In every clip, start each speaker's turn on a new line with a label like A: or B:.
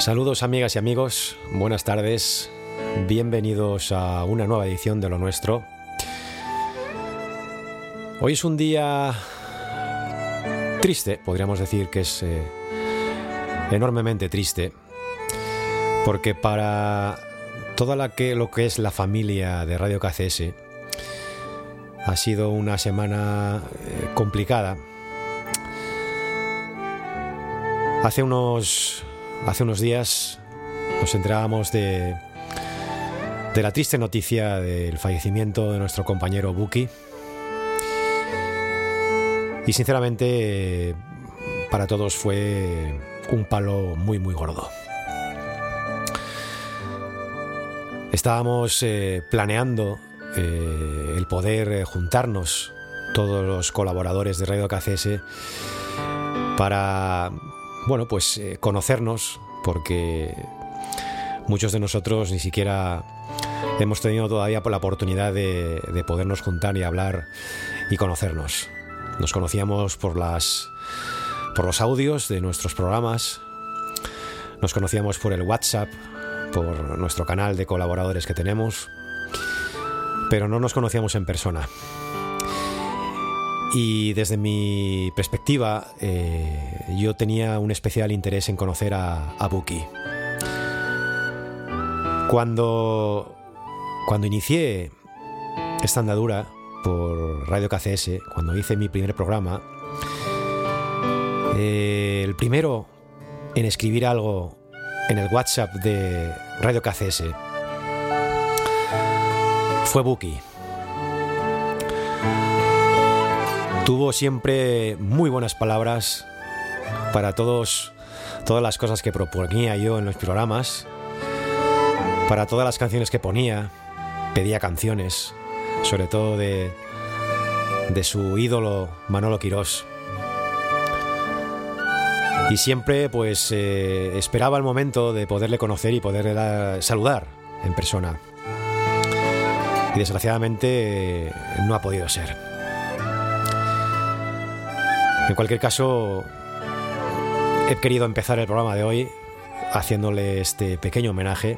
A: Saludos amigas y amigos, buenas tardes, bienvenidos a una nueva edición de Lo Nuestro. Hoy es un día triste, podríamos decir que es eh, enormemente triste, porque para toda la que, lo que es la familia de Radio KCS ha sido una semana eh, complicada. Hace unos, hace unos días nos enterábamos de, la triste noticia del fallecimiento de nuestro compañero Buki. Y sinceramente para todos fue un palo muy muy gordo. Estábamos eh, planeando eh, el poder eh, juntarnos todos los colaboradores de Radio KCS para, bueno, pues conocernos, porque muchos de nosotros ni siquiera hemos tenido todavía la oportunidad de, de podernos juntar y hablar y conocernos. Nos conocíamos por las por los audios de nuestros programas, nos conocíamos por el WhatsApp, por nuestro canal de colaboradores que tenemos, pero no nos conocíamos en persona. Y desde mi perspectiva, eh, yo tenía un especial interés en conocer a, Buki. Cuando, cuando inicié esta andadura por Radio KCS, cuando hice mi primer programa, eh, el primero en escribir algo en el WhatsApp de Radio KCS fue Buki. Tuvo siempre muy buenas palabras para todos, todas las cosas que proponía yo en los programas, para todas las canciones que ponía, pedía canciones, sobre todo de, de su ídolo Manolo Quirós. Y siempre pues eh, esperaba el momento de poderle conocer y poderle saludar en persona. Y desgraciadamente eh, no ha podido ser. En cualquier caso, he querido empezar el programa de hoy haciéndole este pequeño homenaje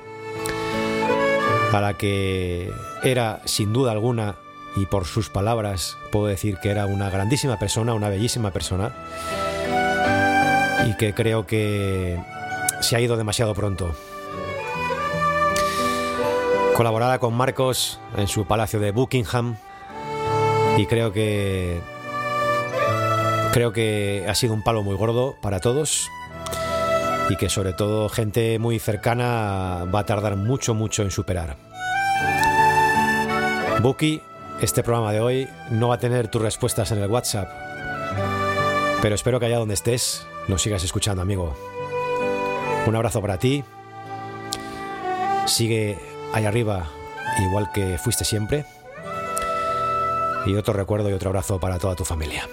A: a la que era, sin duda alguna, y por sus palabras puedo decir que era una grandísima persona, una bellísima persona, y que creo que se ha ido demasiado pronto. Colaborada con Marcos en su palacio de Buckingham y creo que creo que ha sido un palo muy gordo para todos y que sobre todo gente muy cercana va a tardar mucho mucho en superar. Buki, este programa de hoy no va a tener tus respuestas en el WhatsApp, pero espero que allá donde estés nos sigas escuchando, amigo. Un abrazo para ti. Sigue ahí arriba, igual que fuiste siempre. Y otro recuerdo y otro abrazo para toda tu familia.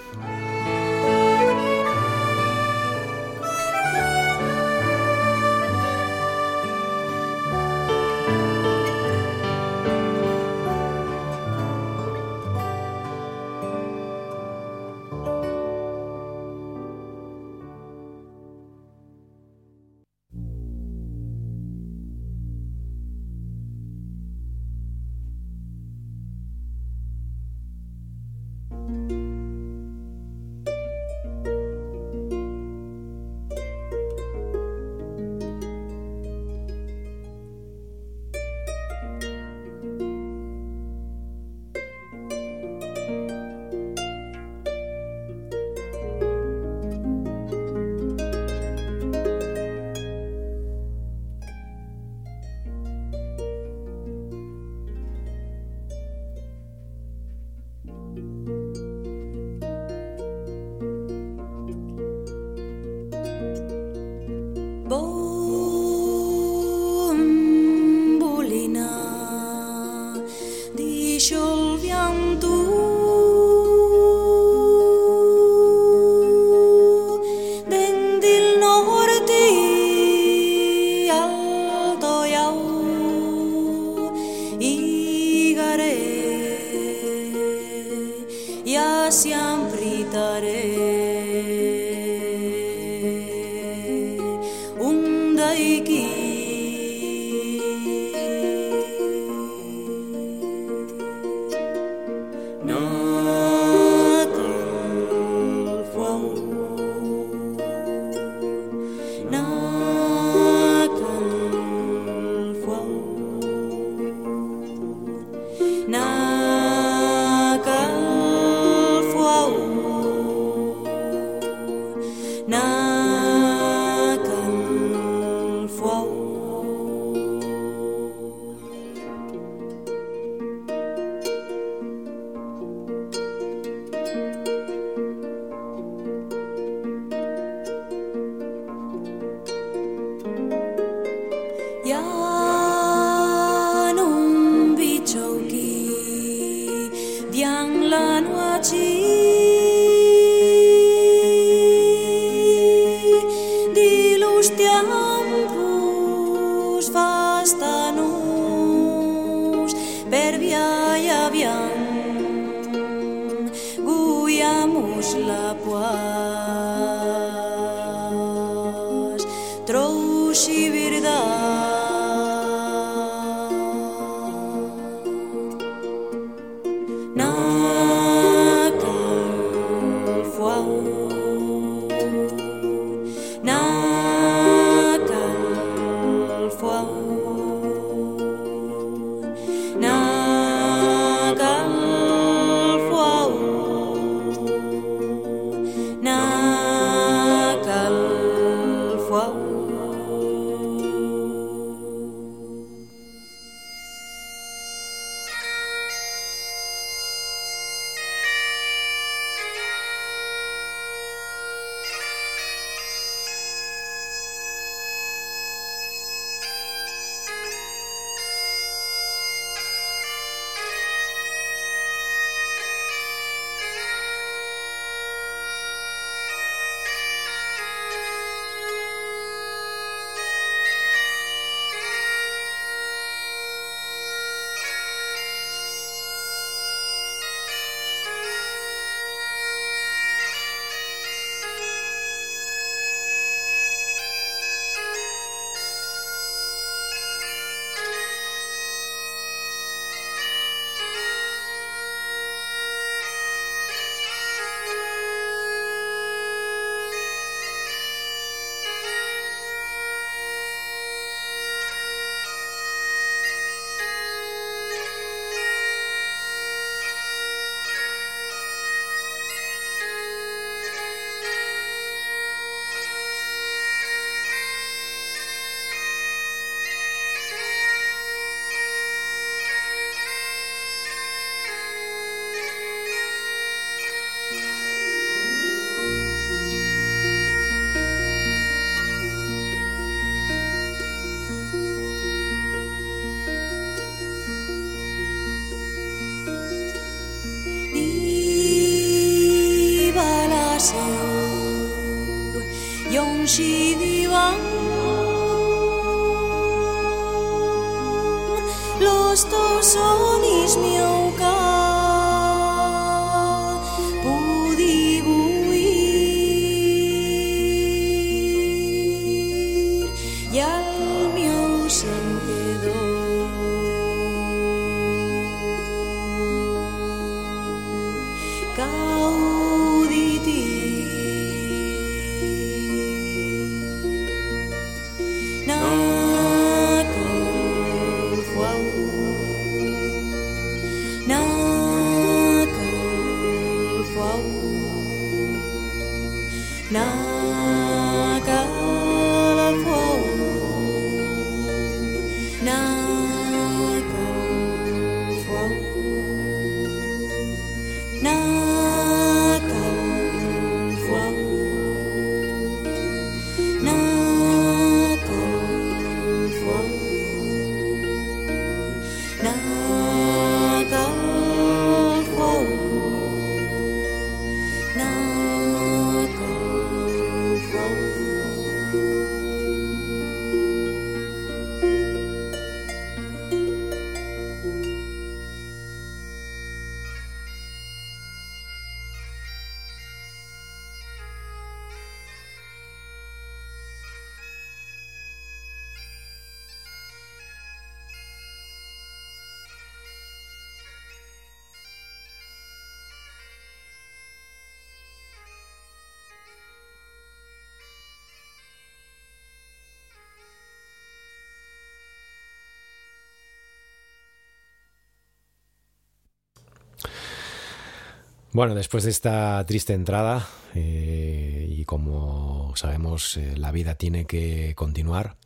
A: Bueno, después de esta triste entrada, eh, y como sabemos, eh, la vida tiene que continuar.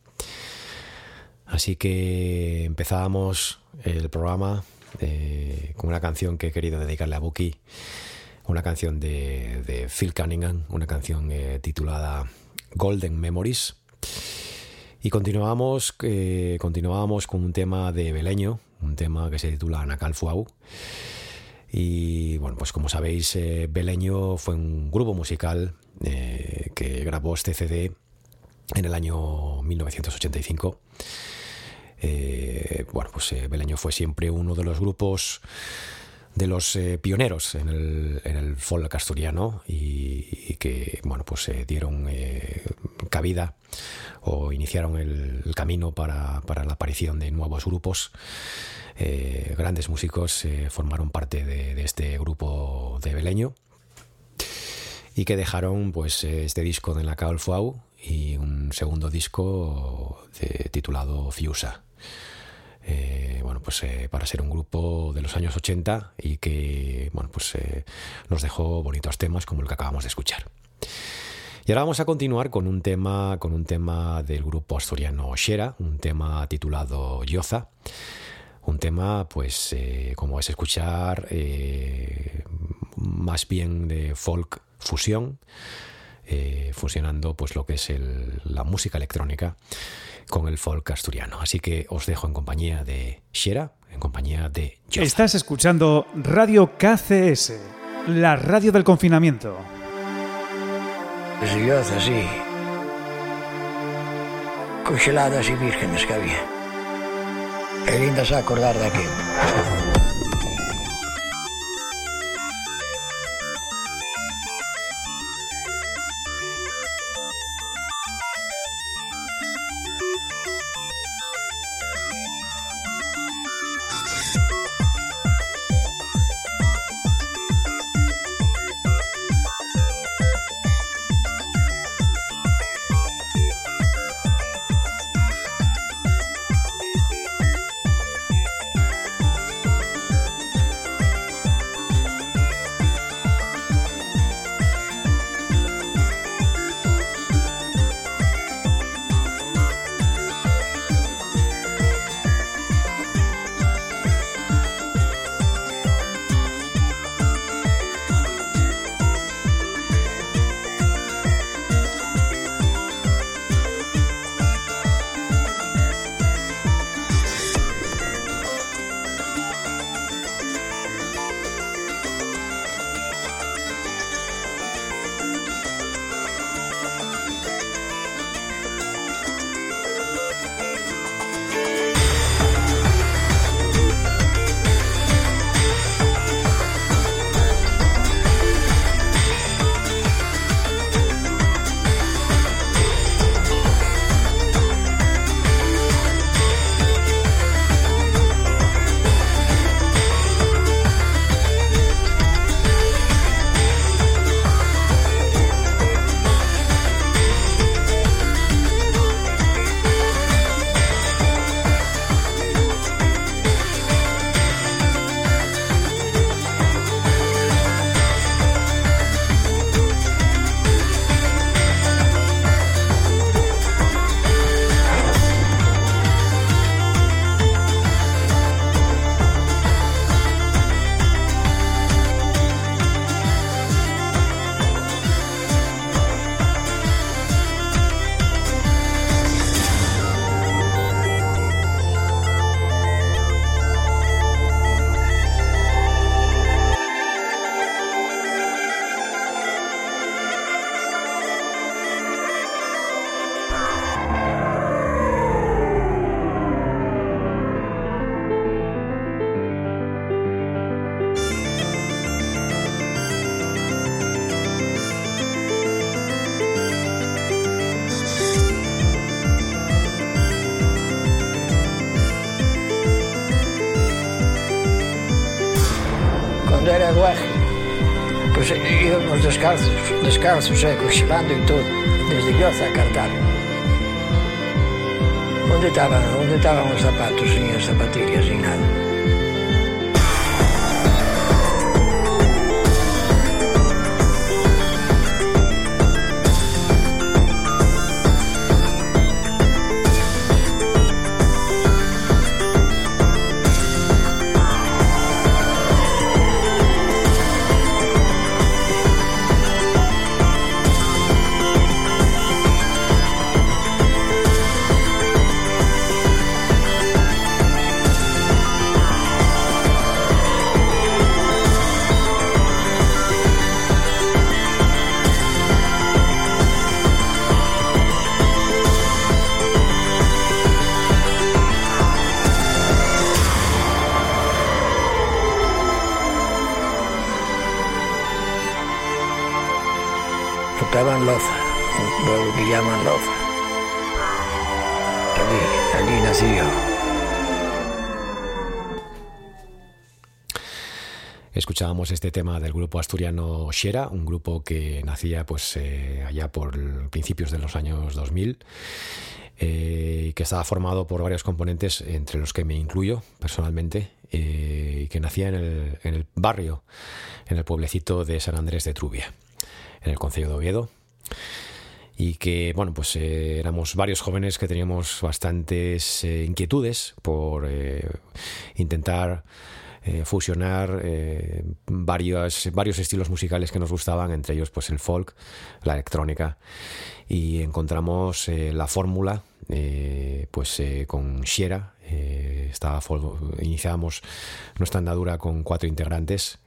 A: Así que empezábamos el programa eh, con una canción que he querido dedicarle a Buki, una canción de, Phil Cunningham, una canción titulada Golden Memories. Y continuábamos, continuábamos con un tema de Beleño, un tema que se titula Anacalfuau. Y bueno, pues como sabéis, eh, Beleño fue un grupo musical eh, que grabó este CD en el año 1985. Eh, bueno, pues Beleño fue siempre uno de los grupos de los eh, pioneros en el, en el folk asturiano y, que bueno pues eh, dieron eh, cabida o iniciaron el, camino para, para, la aparición de nuevos grupos grandes músicos formaron parte de, este grupo de Beleño y que dejaron pues este disco de la Fau y un segundo disco titulado Fiusa eh, bueno, pues eh, para ser un grupo de los años 80 y que bueno, pues, eh, nos dejó bonitos temas como el que acabamos de escuchar. Y ahora vamos a continuar con un tema, con un tema del grupo asturiano Shera, un tema titulado Yoza. Un tema, pues, como vais a escuchar, más bien de folk fusión, fusionando pues lo que es la música electrónica con el folk asturiano. Así que os dejo en compañía de Shera, en compañía de
B: Estás escuchando Radio KCS, la radio del confinamiento.
C: Yoza, sí. Congeladas y vírgenes que había. que vindas a acordar daquilo. Os descalços, descalços secos, andam em tudo, desde Grossa a Cartago. Onde estavam, onde estavam os sapatos e as sapatilhas nada?
A: Escuchábamos este tema del grupo asturiano Shera, un grupo que nacía pues eh, allá por principios de los años 2000 eh, que estaba formado por varios componentes, entre los que me incluyo personalmente, eh, y que nacía en el, en el, barrio, en el pueblecito de San Andrés de Trubia, en el Concello de Oviedo. Y que, bueno, pues eh, éramos varios jóvenes que teníamos bastantes eh, inquietudes por eh, intentar eh, fusionar eh, varios, varios estilos musicales que nos gustaban, entre ellos pues el folk, la electrónica, y encontramos eh, la fórmula pues con Shiera. eh, estaba iniciábamos nuestra andadura con cuatro integrantes: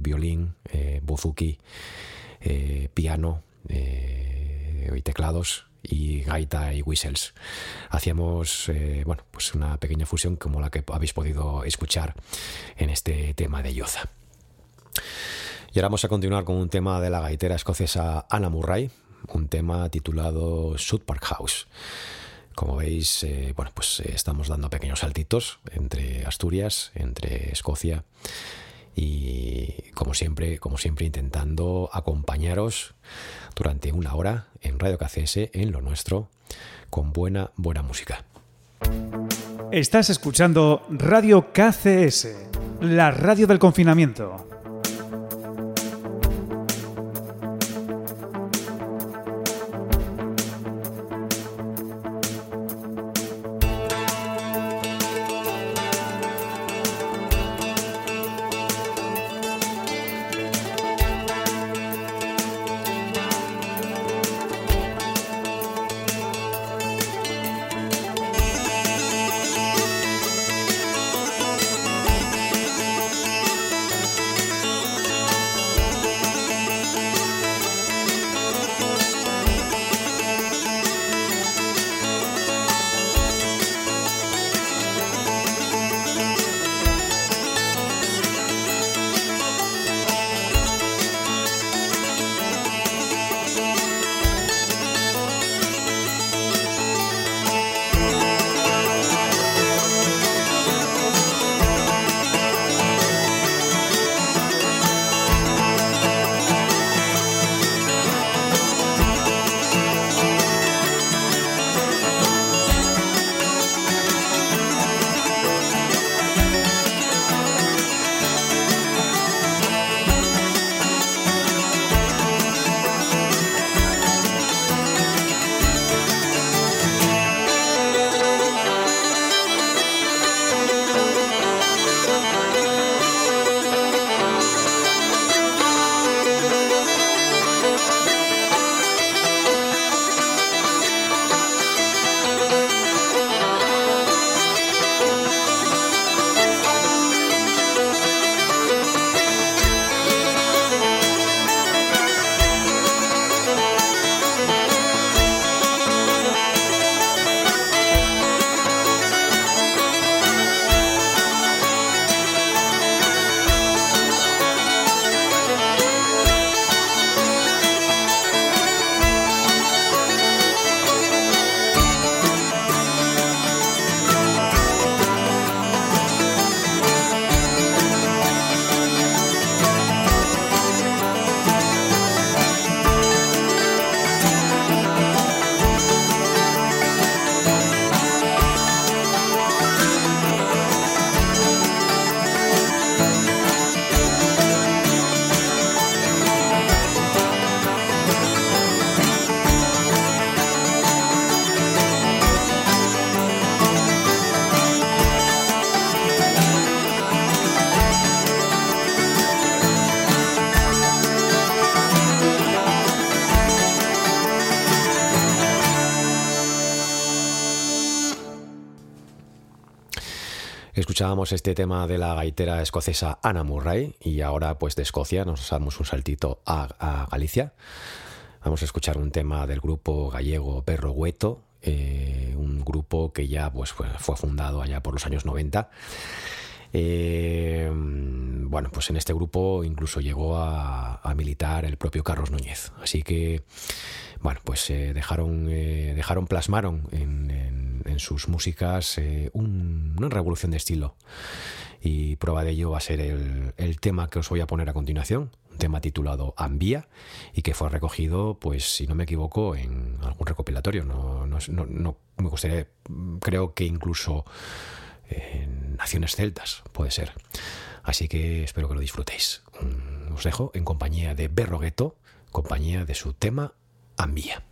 A: violín, buzuki, eh, piano y teclados y gaita y whistles. Hacíamos eh, bueno, pues una pequeña fusión como la que habéis podido escuchar en este tema de Yoza. Y ahora vamos a continuar con un tema de la gaitera escocesa Anna Murray, un tema titulado South Park House. Como veis, eh, bueno, pues eh, estamos dando pequeños saltitos entre Asturias, entre Escocia y como siempre, como siempre intentando acompañaros durante una hora en Radio KCS en lo nuestro con buena buena música.
B: Estás escuchando Radio KCS, la radio del confinamiento.
A: Escuchábamos este tema de la gaitera escocesa Anna Murray y ahora pues de Escocia nos damos un saltito a, a Galicia. Vamos a escuchar un tema del grupo gallego Perro Hueto, eh, un grupo que ya pues, fue, fundado allá por los años 90 Eh, bueno, pues en este grupo incluso llegó a, militar el propio Carlos Núñez. Así que, bueno, pues eh, dejaron, eh, dejaron, plasmaron en, sus músicas una revolución de estilo. Y prueba de ello va a ser el, tema que os voy a poner a continuación, un tema titulado Ambía y que fue recogido, pues si no me equivoco, en algún recopilatorio. No, no, no me gustaría, creo que incluso en Naciones Celtas, puede ser. Así que espero que lo disfrutéis. Os dejo en compañía de Berrogueto, compañía de su tema Ambía.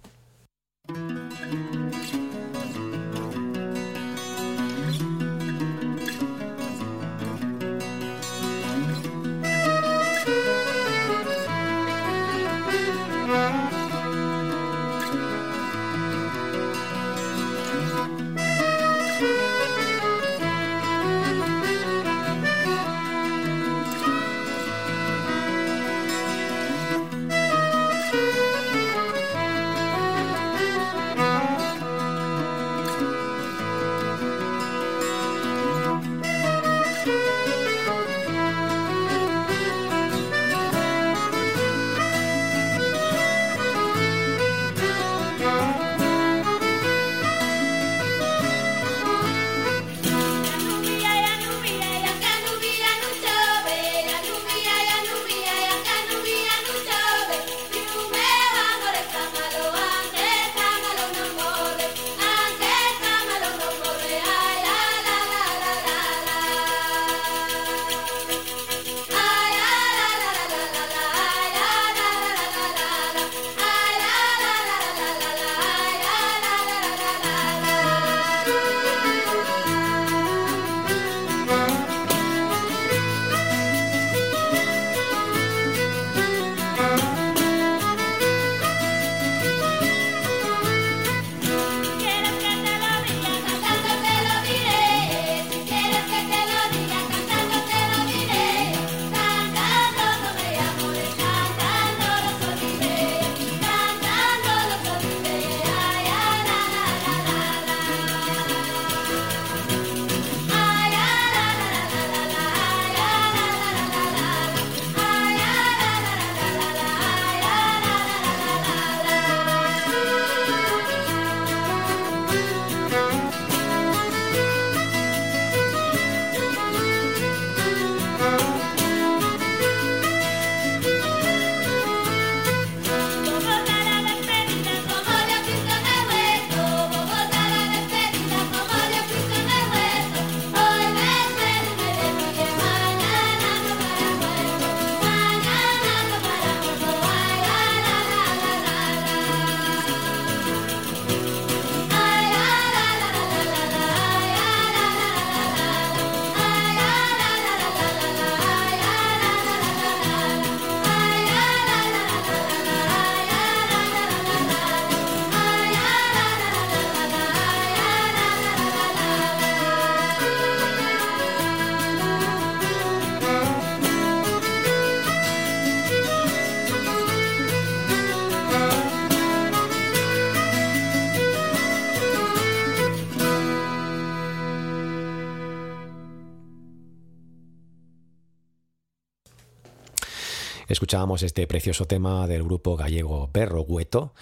A: Escuchábamos este precioso tema del grupo gallego Perro Hueto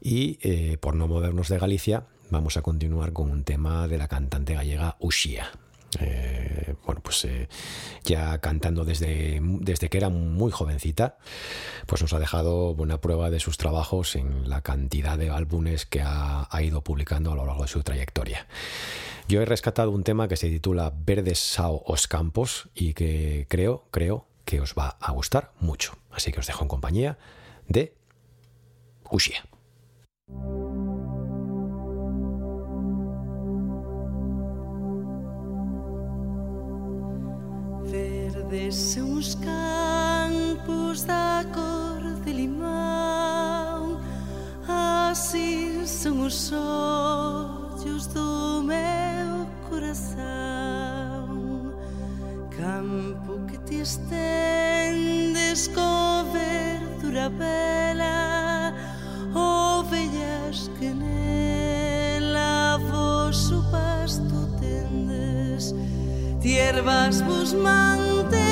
A: y eh, por no movernos de Galicia vamos a continuar con un tema de la cantante gallega Uxía. Eh, bueno, pues eh, ya cantando desde, desde que era muy jovencita, pues nos ha dejado buena prueba de sus trabajos en la cantidad de álbumes que ha, ha ido publicando a lo largo de su trayectoria. Yo he rescatado un tema que se titula Verdes Sao os Campos y que creo, creo que os va a gustar mucho. Así que os dejo en compañía de Uxia.
D: Verdes os campos da cor de limão Así son os ollos do meu coração campo que ti estendes co verdura bela ovellas que nela vos o pasto tendes tiervas vos mantes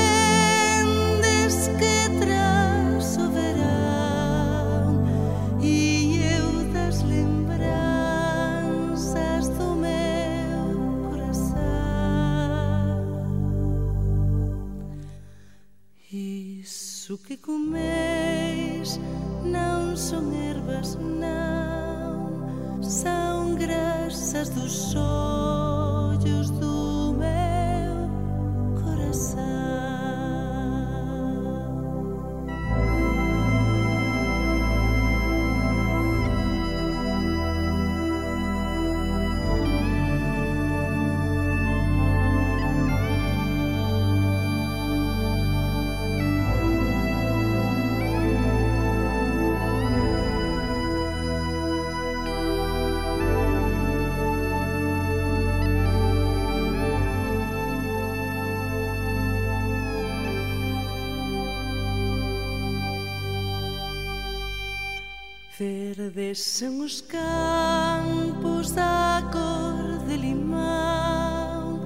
D: Verdes son os campos da cor de limão.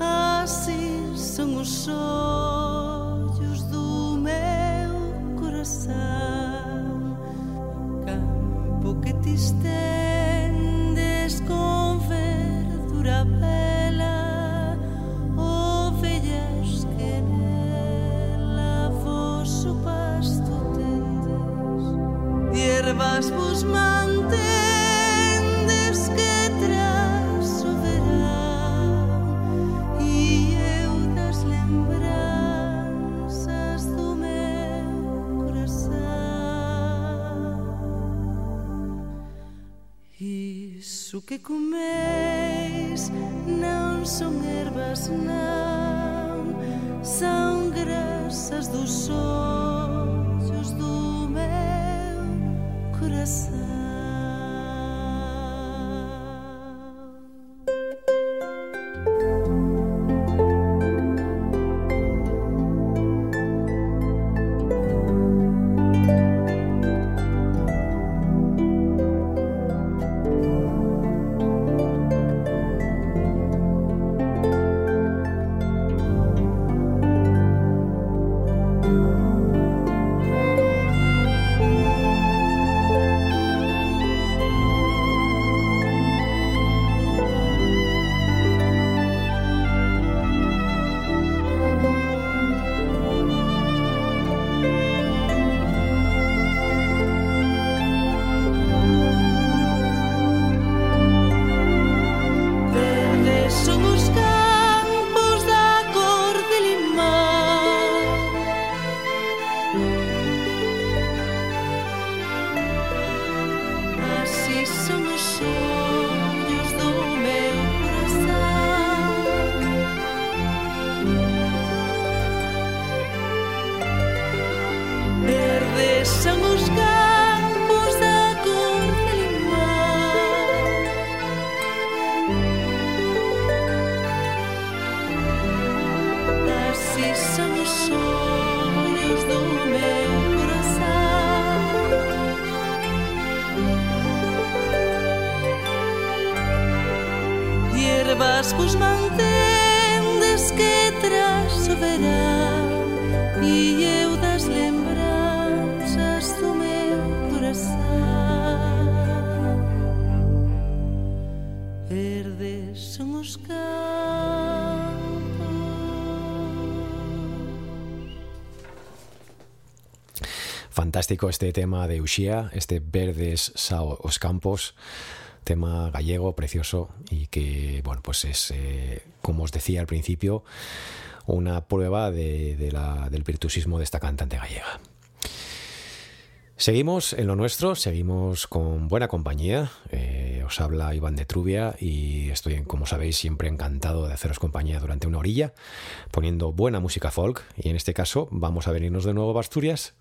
D: Así son os olhos O que comeis não são ervas, não, são graças dos olhos do meu coração. selvas vos mantendes que tras o verán e eu das lembranzas do meu coração verdes son os campos
A: Fantástico este tema de Uxía, este Verdes sao os campos. Gallego precioso y que, bueno, pues es, eh, como os decía al principio, una prueba de, de la- del virtuosismo de esta cantante gallega. Seguimos en lo nuestro, seguimos con buena compañía. Eh, os habla Iván de Trubia y estoy, como sabéis, siempre encantado de haceros compañía durante una orilla, poniendo buena música folk. Y en este caso vamos a venirnos de nuevo a Asturias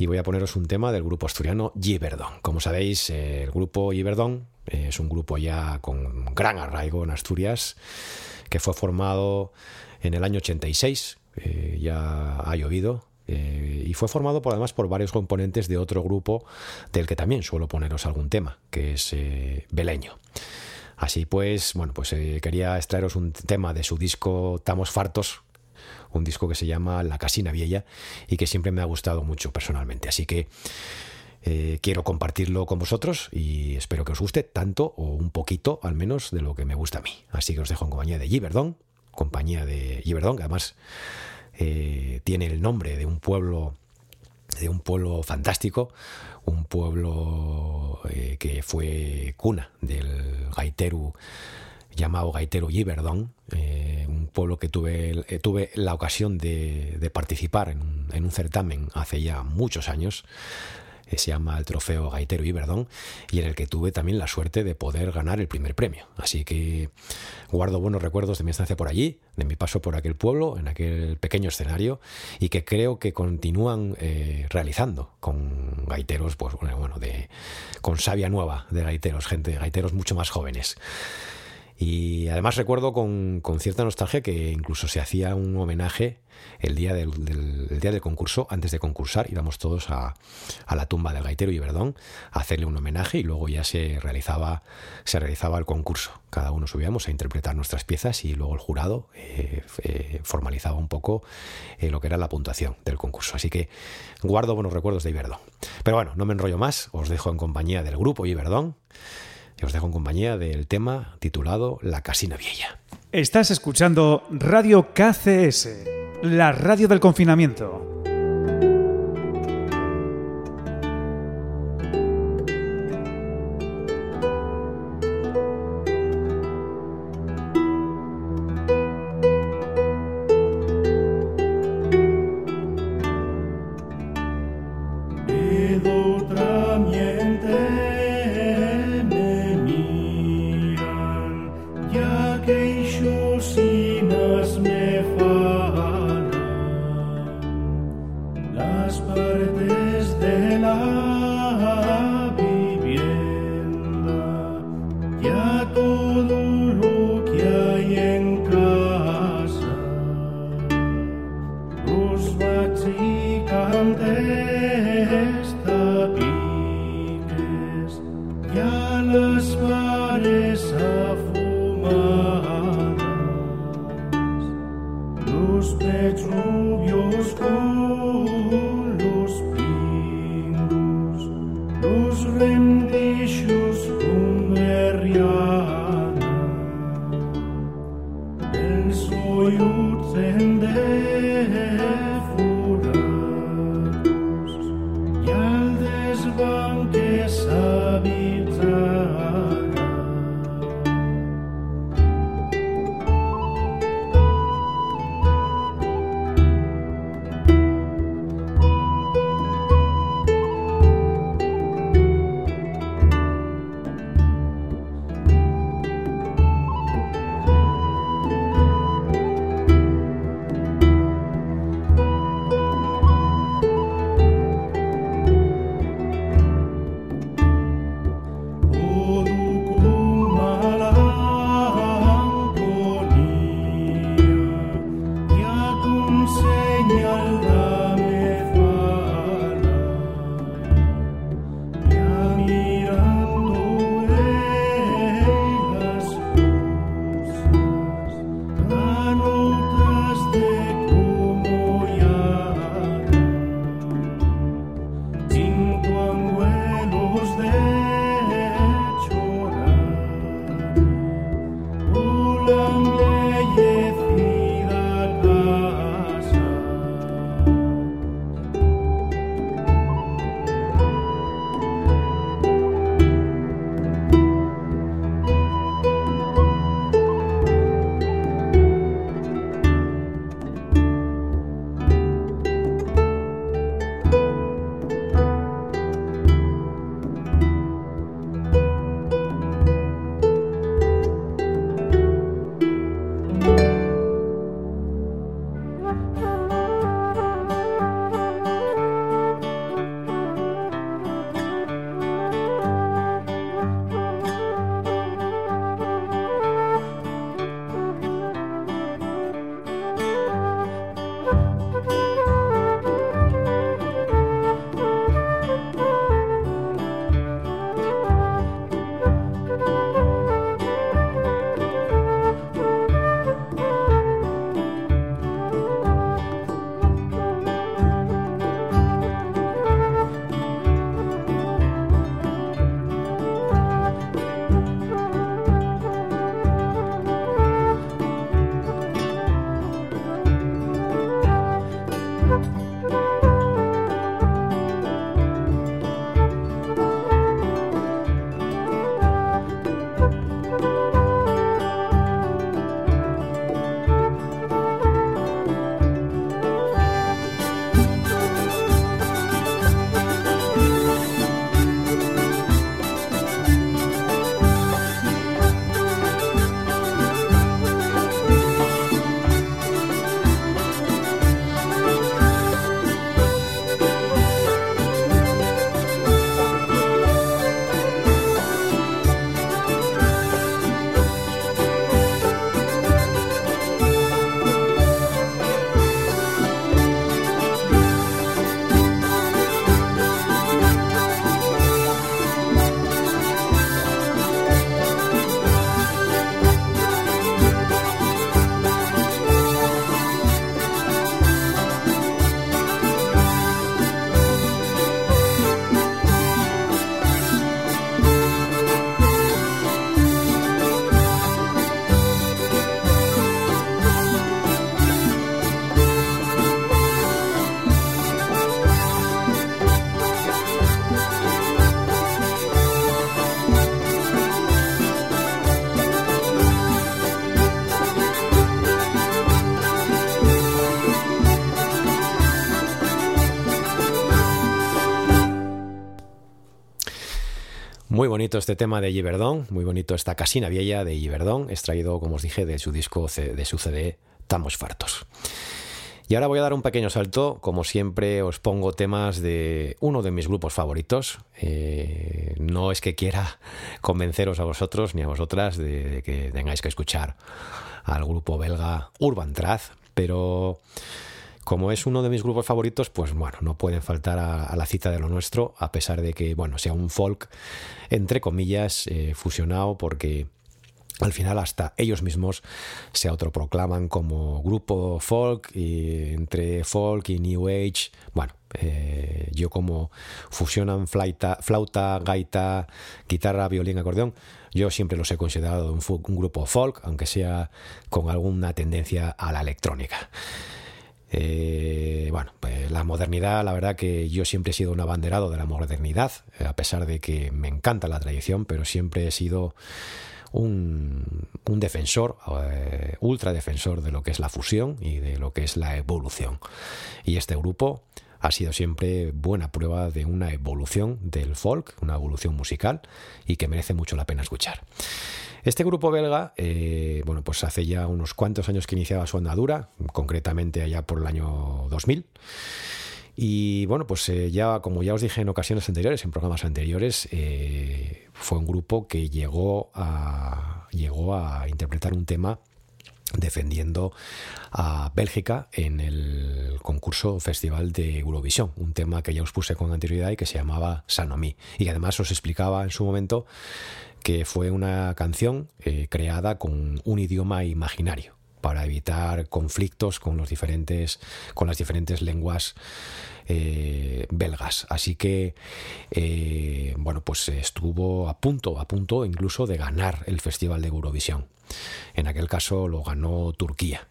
A: y voy a poneros un tema del grupo asturiano Giverdon. Como sabéis, el grupo Giverdon eh, es un grupo ya con gran arraigo en Asturias que fue formado en el año 86, eh, ya ha llovido, eh, y fue formado por, además por varios componentes de otro grupo del que también suelo poneros algún tema, que es eh, Beleño. Así pues, bueno, pues quería extraeros un tema de su disco Tamos Fartos, un disco que se llama La Casina Vieja y que siempre me ha gustado mucho personalmente. Así que eh, quiero compartirlo con vosotros y espero que os guste tanto o un poquito al menos de lo que me gusta a mí. Así que os dejo en compañía de Giverdon, compañía de Giverdon, que además eh, tiene el nombre de un pueblo de un pueblo fantástico, un pueblo eh, que fue cuna del gaiteru llamado Gaitero Giverdon, eh, un pueblo que tuve, eh, tuve la ocasión de, participar en un, en un certamen hace ya muchos años, eh, se llama el Trofeo Gaitero Iberdón, y en el que tuve también la suerte de poder ganar el primer premio. Así que guardo buenos recuerdos de mi estancia por allí, de mi paso por aquel pueblo, en aquel pequeño escenario, y que creo que continúan eh, realizando con gaiteros, pues bueno, de, con savia nueva de gaiteros, gente, gaiteros mucho más jóvenes. Y además recuerdo con, con, cierta nostalgia que incluso se hacía un homenaje el día del, del, el día del concurso, antes de concursar, íbamos todos a, a la tumba del gaitero Iberdón a hacerle un homenaje y luego ya se realizaba, se realizaba el concurso. Cada uno subíamos a interpretar nuestras piezas y luego el jurado eh, eh, formalizaba un poco eh, lo que era la puntuación del concurso. Así que guardo buenos recuerdos de Iberdón. Pero bueno, no me enrollo más, os dejo en compañía del grupo Iberdón. Y os dejo en compañía del tema titulado La Casina Vieja.
B: Estás escuchando Radio KCS, la radio del confinamiento.
A: Ya Jales maris afumar. Este tema de Giverdón, muy bonito esta casina vieja de Giverdón, extraído, como os dije, de su disco, de su CD Estamos fartos. Y ahora voy a dar un pequeño salto, como siempre os pongo temas de uno de mis grupos favoritos. Eh, no es que quiera convenceros a vosotros ni a vosotras de, de que tengáis que escuchar al grupo belga Urban Trath, pero como es uno de mis grupos favoritos, pues bueno, no pueden faltar a, la cita de lo nuestro, a pesar de que, bueno, sea un folk, entre comillas, eh, fusionado, porque al final hasta ellos mismos se autoproclaman como grupo folk y entre folk y new age bueno eh, yo como fusionan flauta, gaita guitarra violín acordeón yo siempre los he considerado un, un grupo folk aunque sea con alguna tendencia a la electrónica eh, bueno, pues la modernidad, la verdad que yo siempre he sido un abanderado de la modernidad, eh, a pesar de que me encanta la tradición, pero siempre he sido un, defensor, eh, ultra defensor de lo que es la fusión y de lo que es la evolución. Y este grupo ha sido siempre buena prueba de una evolución del folk, una evolución musical y que merece mucho la pena escuchar. Este grupo belga, eh, bueno, pues hace ya unos cuantos años que iniciaba su andadura, concretamente allá por el año 2000. Y bueno, pues eh, ya, como ya os dije en ocasiones anteriores, en programas anteriores, eh, fue un grupo que llegó a, llegó a interpretar un tema defendiendo a Bélgica en el concurso Festival de Eurovisión, un tema que ya os puse con anterioridad y que se llamaba Sanomi. Y además os explicaba en su momento que fue una canción eh, creada con un idioma imaginario para evitar conflictos con los diferentes con las diferentes lenguas eh, belgas así que eh, bueno pues estuvo a punto a punto incluso de ganar el festival de Eurovisión en aquel caso lo ganó Turquía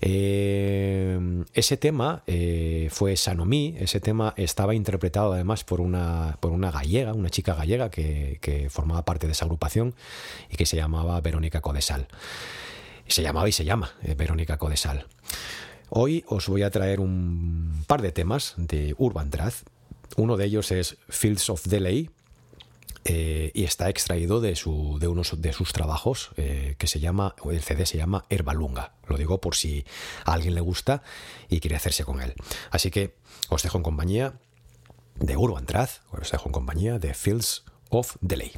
A: eh, ese tema eh, fue Sanomi, ese tema estaba interpretado además por una, por una gallega, una chica gallega que, que formaba parte de esa agrupación y que se llamaba Verónica Codesal. Se llamaba y se llama eh, Verónica Codesal. Hoy os voy a traer un par de temas de Urban Trath. Uno de ellos es Fields of Delay, eh, y está extraído de, su, de unos de sus trabajos eh, que se llama, el CD se llama Herbalunga. Lo digo por si a alguien le gusta y quiere hacerse con él. Así que os dejo en compañía de Urban Trath, os dejo en compañía de Fields of Delay.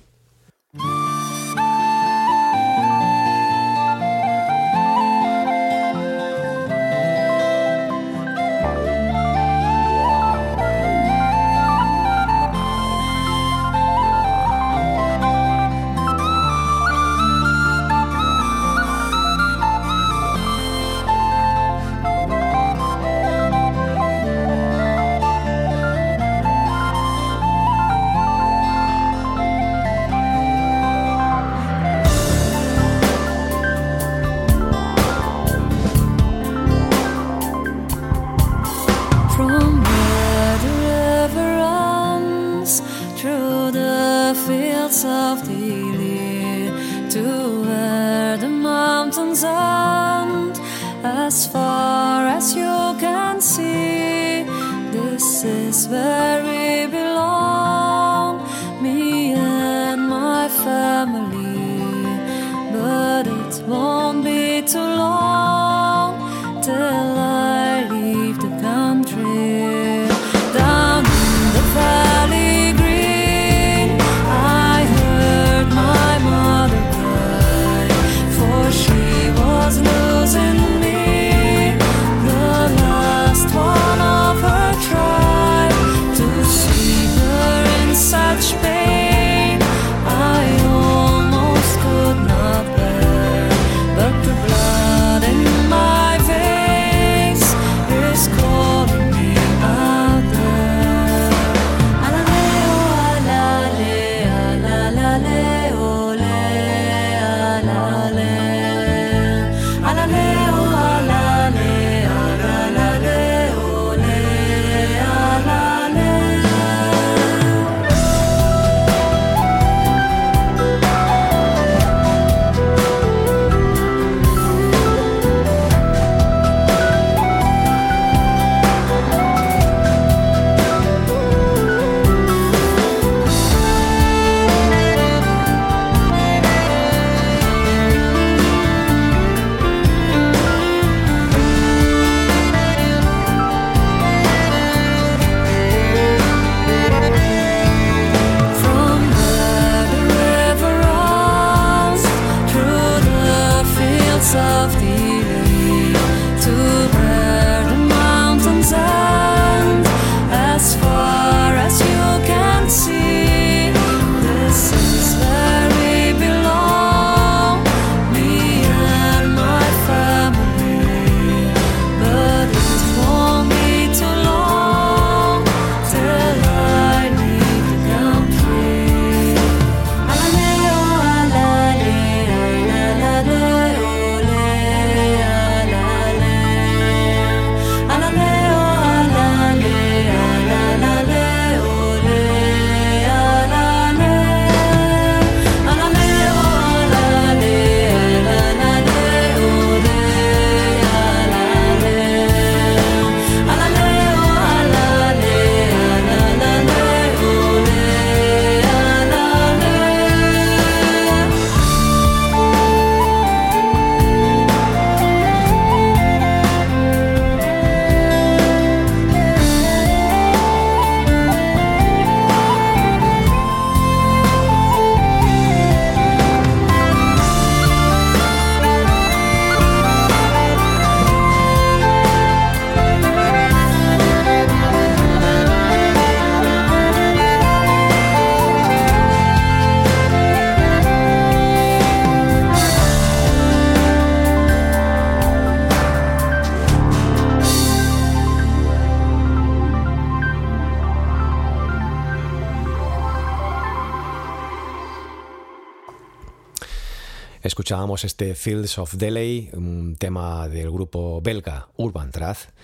A: Escuchábamos este Fields of Delay, un tema del grupo belga Urban Trath.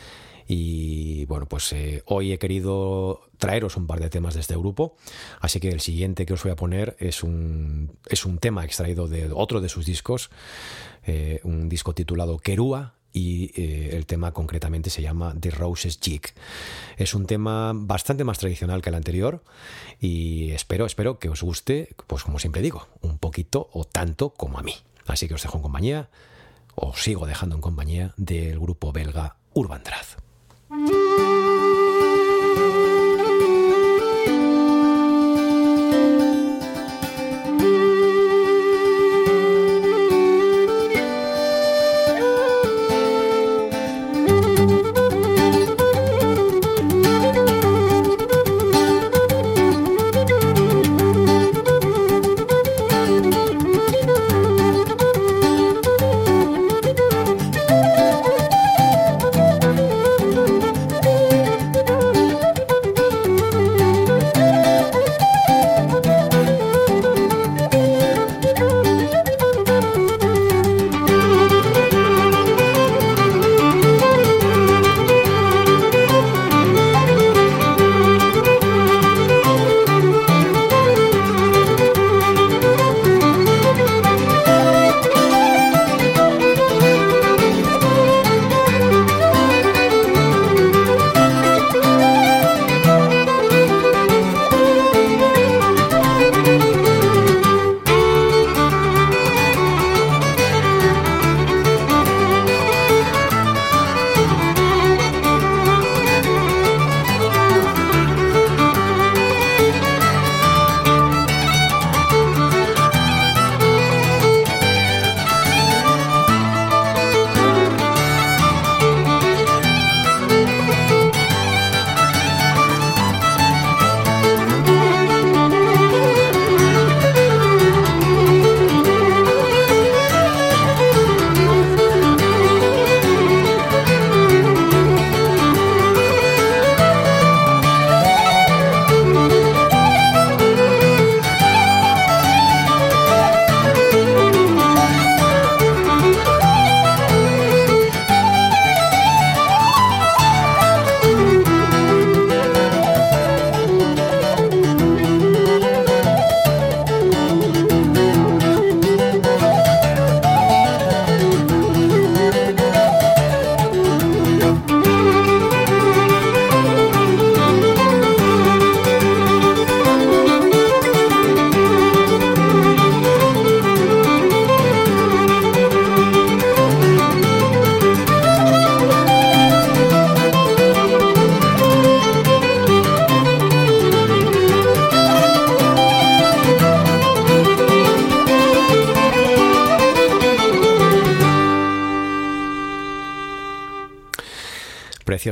A: Y bueno, pues eh, hoy he querido traeros un par de temas de este grupo. Así que el siguiente que os voy a poner es un, es un tema extraído de otro de sus discos, eh, un disco titulado Kerua. Y eh, el tema concretamente se llama The Roses Jig. Es un tema bastante más tradicional que el anterior y espero, espero que os guste, pues como siempre digo, un poquito o tanto como a mí. Así que os dejo en compañía, os sigo dejando en compañía del grupo belga Urban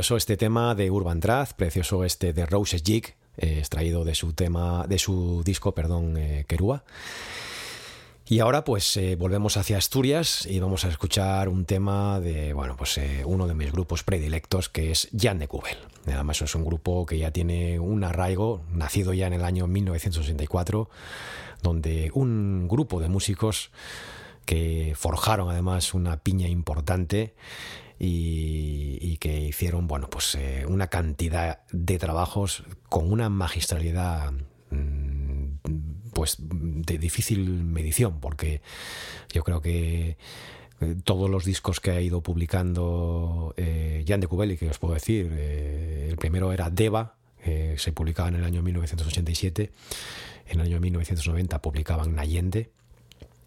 A: Precioso este tema de Urban Trath, precioso este de Roses Jig, eh, extraído de su tema, de su disco, perdón, eh, Kerua. Y ahora pues eh, volvemos hacia Asturias y vamos a escuchar un tema de, bueno, pues eh, uno de mis grupos predilectos que es Jan de Cubel. Además es un grupo que ya tiene un arraigo, nacido ya en el año 1964, donde un grupo de músicos que forjaron además una piña importante y, que hicieron, bueno, pues eh, una cantidad de trabajos con una magistralidad mm, pues de difícil medición, porque yo creo que eh, todos los discos que ha ido publicando eh, Jan de Cubeli, que os puedo decir, eh, el primero era Deva, eh, se publicaba en el año 1987, en el año 1990 publicaban Nayende,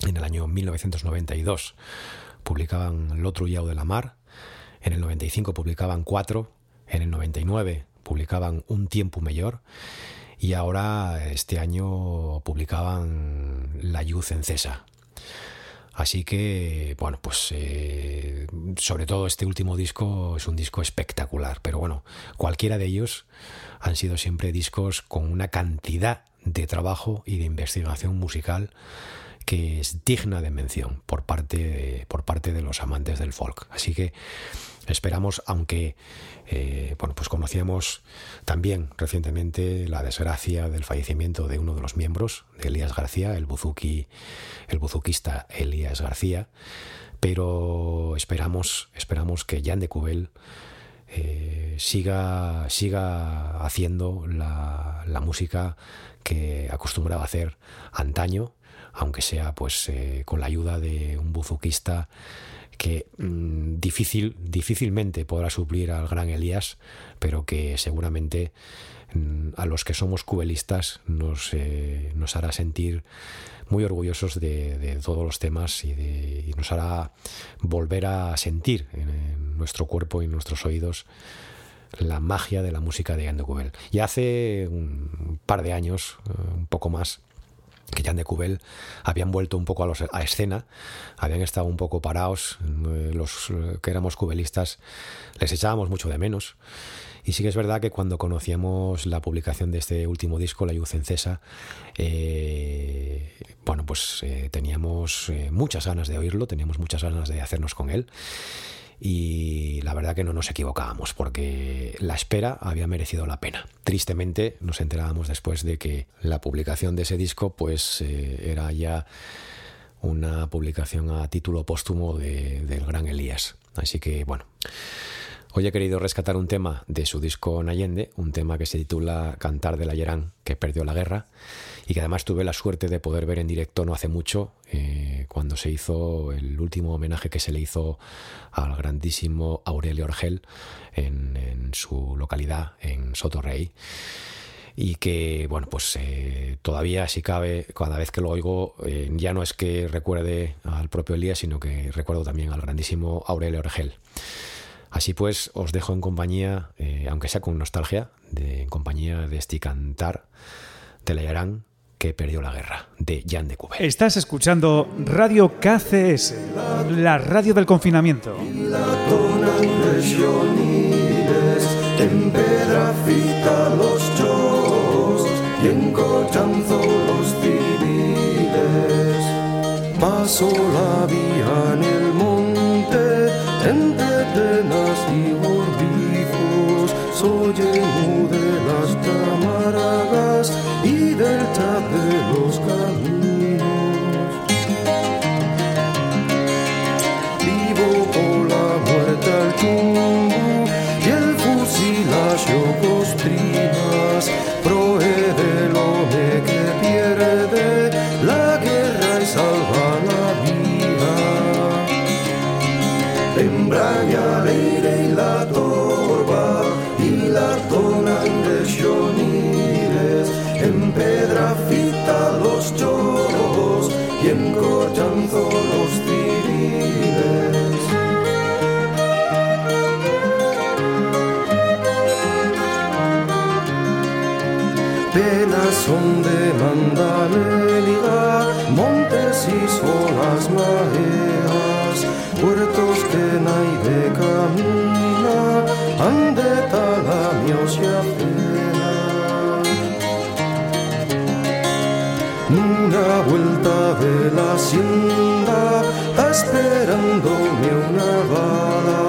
A: en el año 1992 publicaban L'Otro Yao de la Mar, en el 95 publicaban Cuatro, en el 99 publicaban Un Tiempo Mayor, y ahora este año publicaban La Luz en Cesa. Así que, bueno, pues eh, sobre todo este último disco es un disco espectacular, pero bueno, cualquiera de ellos han sido siempre discos con una cantidad de trabajo y de investigación musical que es digna de mención por parte por parte de los amantes del folk. Así que Esperamos, aunque eh, bueno, pues conocíamos también recientemente la desgracia del fallecimiento de uno de los miembros de Elías García, el buzuki, el buzuquista Elías García, pero esperamos, esperamos que Jan de Cubel eh, siga, siga haciendo la, la música que acostumbraba hacer antaño, aunque sea pues eh, con la ayuda de un buzuquista que mm, difícil, difícilmente podrá suplir al gran Elías, pero que seguramente mm, a los que somos cubelistas nos, eh, nos hará sentir muy orgullosos de, todos los temas y, nos hará volver a sentir en, nuestro cuerpo y en nuestros oídos la magia de la música de Jan de Cubel. Y hace un par de años, eh, un poco más, que Jan de Cubel habían vuelto un poco a, los, escena, habían estado un poco parados, eh, los eh, que éramos cubelistas les echábamos mucho de menos. Y sí que es verdad que cuando conocíamos la publicación de este último disco, La Luz en Cesa, eh, bueno, pues eh, teníamos muchas ganas de oírlo, teníamos muchas ganas de hacernos con él. Y la verdad que no nos equivocábamos, porque la espera había merecido la pena. Tristemente nos enterábamos después de que la publicación de ese disco, pues eh, era ya una publicación a título póstumo de- del gran Elías. Así que, bueno. Hoy he querido rescatar un tema de su disco Nayende, un tema que se titula Cantar del Ayerán, que perdió la guerra, y que además tuve la suerte de poder ver en directo no hace mucho, eh, cuando se hizo el último homenaje que se le hizo al grandísimo Aurelio Orgel en, su localidad, en Sotorrey y que, bueno, pues eh, todavía, si cabe, cada vez que lo oigo, eh, ya no es que recuerde al propio Elías, sino que recuerdo también al grandísimo Aurelio Orgel. Así pues, os dejo en compañía, aunque sea con nostalgia, de, en compañía de este cantar de la Yarán que perdió la guerra, de Jan de Cubel.
B: Estás escuchando Radio KCS, la radio del confinamiento.
E: Donan legioniles, en pedra fita los chos y en cochanzo los civiles. Paso la vía en el monte, entre penas y soy de las camaradas y del Una vuelta de la hacienda, esperándome una bala.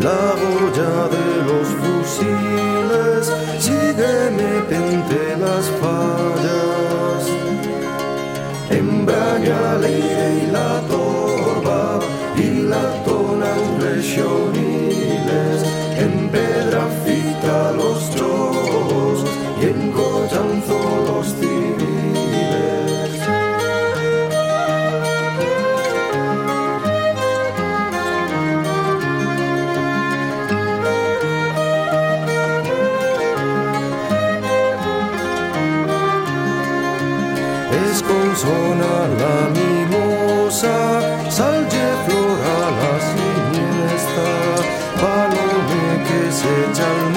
E: La boya de los fusiles sigue pente las fallas. Embraña aire y la torba y la tonan legioniles. Consona la mimosa, salge flora la siniestra, palome que se echa al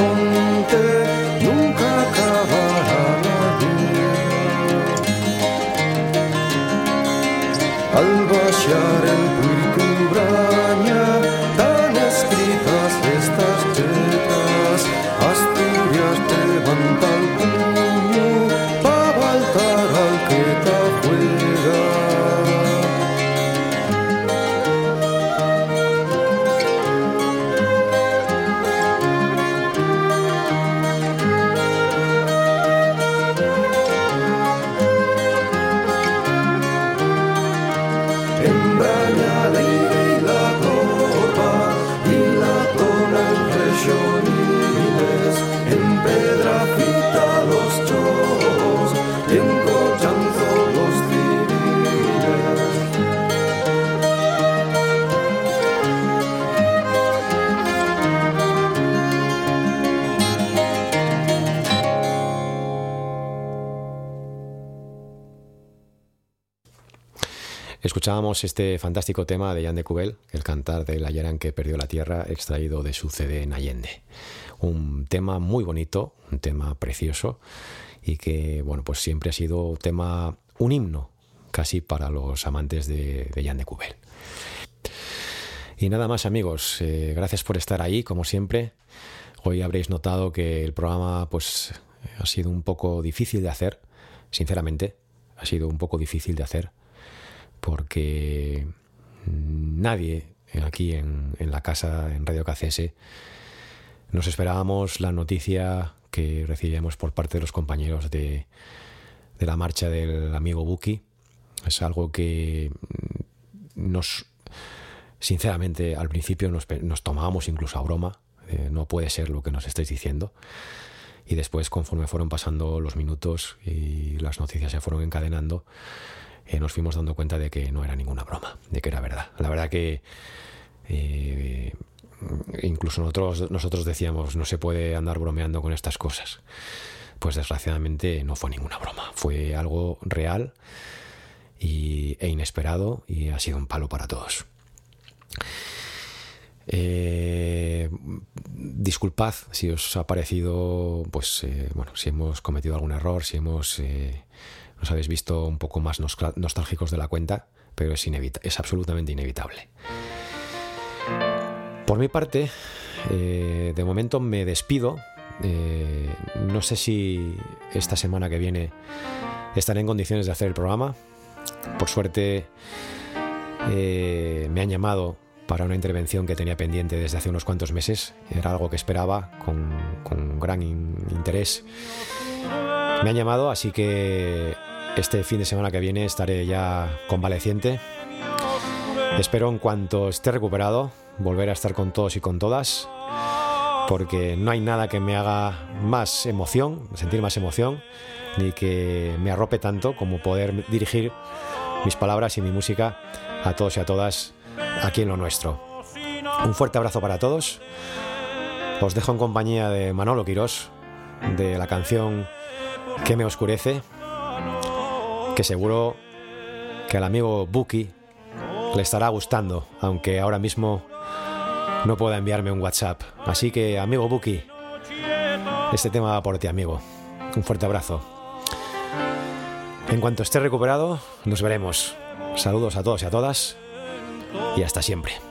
A: Escuchábamos este fantástico tema de Jan de Cubel, el cantar del Ayarán que perdió la tierra, extraído de su CD en Allende. Un tema muy bonito, un tema precioso y que, bueno, pues siempre ha sido tema, un himno casi para los amantes de, de Jan de Cubel. Y nada más amigos, eh, gracias por estar ahí, como siempre. Hoy habréis notado que el programa pues ha sido un poco difícil de hacer, sinceramente, ha sido un poco difícil de hacer porque nadie aquí en, en la casa, en Radio KCS, nos esperábamos la noticia que recibíamos por parte de los compañeros de, de la marcha del amigo Buki. Es algo que nos, sinceramente, al principio nos, nos tomábamos incluso a broma. Eh, no puede ser lo que nos estáis diciendo. Y después, conforme fueron pasando los minutos y las noticias se fueron encadenando, eh, nos fuimos dando cuenta de que no era ninguna broma, de que era verdad. La verdad que eh, incluso nosotros, decíamos, no se puede andar bromeando con estas cosas. Pues desgraciadamente no fue ninguna broma, fue algo real y, e inesperado y ha sido un palo para todos. Eh, disculpad si os ha parecido, pues, bueno, si hemos cometido algún error, si hemos, nos habéis visto un poco más nostálgicos de la cuenta, pero es, es absolutamente inevitable. Por mi parte, eh, de momento me despido. Eh, no sé si esta semana que viene estaré en condiciones de hacer el programa. Por suerte, eh, me han llamado para una intervención que tenía pendiente desde hace unos cuantos meses. Era algo que esperaba con, gran in interés. Me han llamado, así que este fin de semana que viene estaré ya convaleciente. Espero en cuanto esté recuperado volver a estar con todos y con todas, porque no hay nada que me haga más emoción, sentir más emoción, ni que me arrope tanto como poder dirigir mis palabras y mi música a todos y a todas aquí en lo nuestro. Un fuerte abrazo para todos. Os dejo en compañía de Manolo Quirós, de la canción Que me oscurece, que seguro que al amigo Buki le estará gustando, aunque ahora mismo no pueda enviarme un WhatsApp. Así que, amigo Buki, este tema va por ti, amigo. Un fuerte abrazo. En cuanto esté recuperado, nos veremos. Saludos a todos y a todas y hasta siempre.